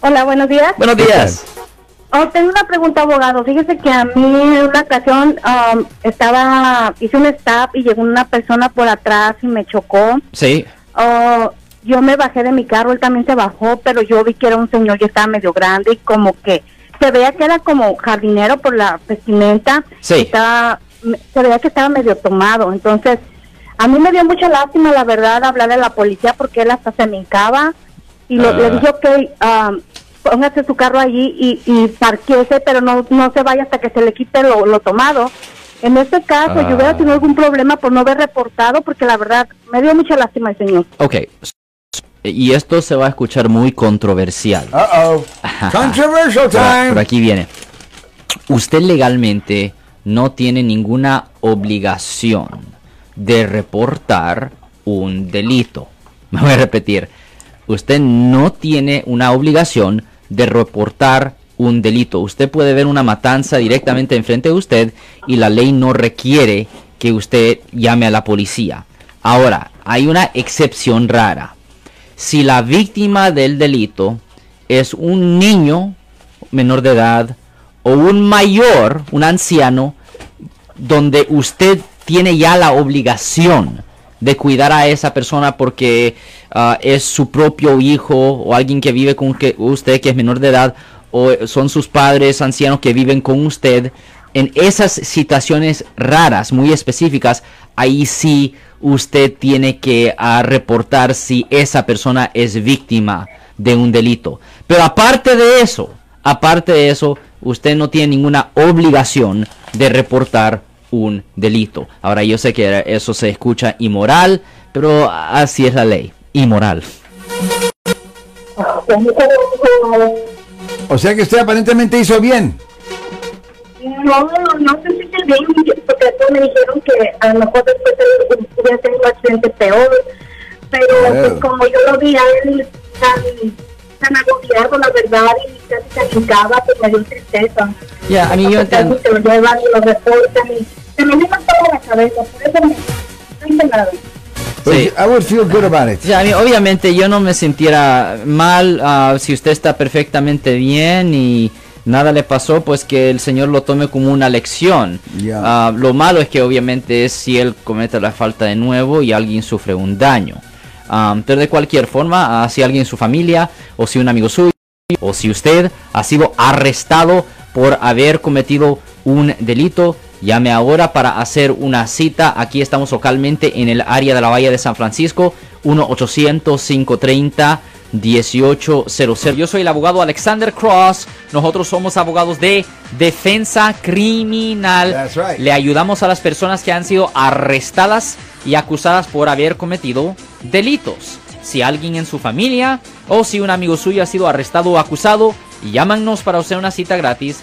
Hola, buenos días. Buenos días. Oh, tengo una pregunta, abogado. Fíjese que a mí en una ocasión um, estaba, hice un stop y llegó una persona por atrás y me chocó. Sí. Oh, yo me bajé de mi carro, él también se bajó, pero yo vi que era un señor y estaba medio grande y como que se veía que era como jardinero por la vestimenta. Sí. Estaba, se veía que estaba medio tomado. Entonces, a mí me dio mucha lástima, la verdad, hablarle a la policía porque él hasta se me hincaba y lo- Ah. le dije, ok, um, póngase su carro allí y, y parquéese, pero no, no se vaya hasta que se le quite lo, lo tomado. En este caso, yo hubiera Ah. tenido algún problema por no haber reportado, porque la verdad me dio mucha lástima el señor. Ok. Y esto se va a escuchar muy controversial. Uh-oh. Controversial Pero, time. pero aquí viene. Usted legalmente no tiene ninguna obligación de reportar un delito. Me voy a repetir. Usted no tiene una obligación de reportar un delito. Usted puede ver una matanza directamente enfrente de usted y la ley no requiere que usted llame a la policía. Ahora, hay una excepción rara. Si la víctima del delito es un niño menor de edad o un mayor, un anciano, donde usted tiene ya la obligación de cuidar a esa persona porque ah, es su propio hijo o alguien que vive con usted que es menor de edad o son sus padres ancianos que viven con usted. En esas situaciones raras, muy específicas, ahí sí usted tiene que ah, reportar si esa persona es víctima de un delito. Pero aparte de eso, aparte de eso, usted no tiene ninguna obligación de reportar un delito. Ahora yo sé que eso se escucha inmoral, pero así es la ley, inmoral. O sea que usted aparentemente hizo bien. No, no sé si se bien, porque me dijeron que a lo mejor después hubiera tenido un accidente peor, pero pues, como yo lo vi a él tan, tan agobiado, la verdad, y casi se pues me dio tristeza. Ya, a mí yo entiendo. Se lo llevan y lo reportan y se me lleva toda la cabeza, por eso me- no hice nada. Pues, Sí. I would feel good about it. Sí, a mí, obviamente yo no me sintiera mal ah, si usted está perfectamente bien y nada le pasó, pues que el Señor lo tome como una lección. Ya. Ah, lo malo es que obviamente es si él comete la falta de nuevo y alguien sufre un daño. Ah, pero de cualquier forma, ah, si alguien en su familia o si un amigo suyo o si usted ha sido arrestado por haber cometido un delito, llame ahora para hacer una cita. Aquí estamos localmente en el área de la Bahía de San Francisco, 1-800-530-1800. Yo soy el abogado Alexander Cross. Nosotros somos abogados de defensa criminal. That's right. Le ayudamos a las personas que han sido arrestadas y acusadas por haber cometido delitos. Si alguien en su familia o si un amigo suyo ha sido arrestado o acusado, llámanos para hacer una cita gratis.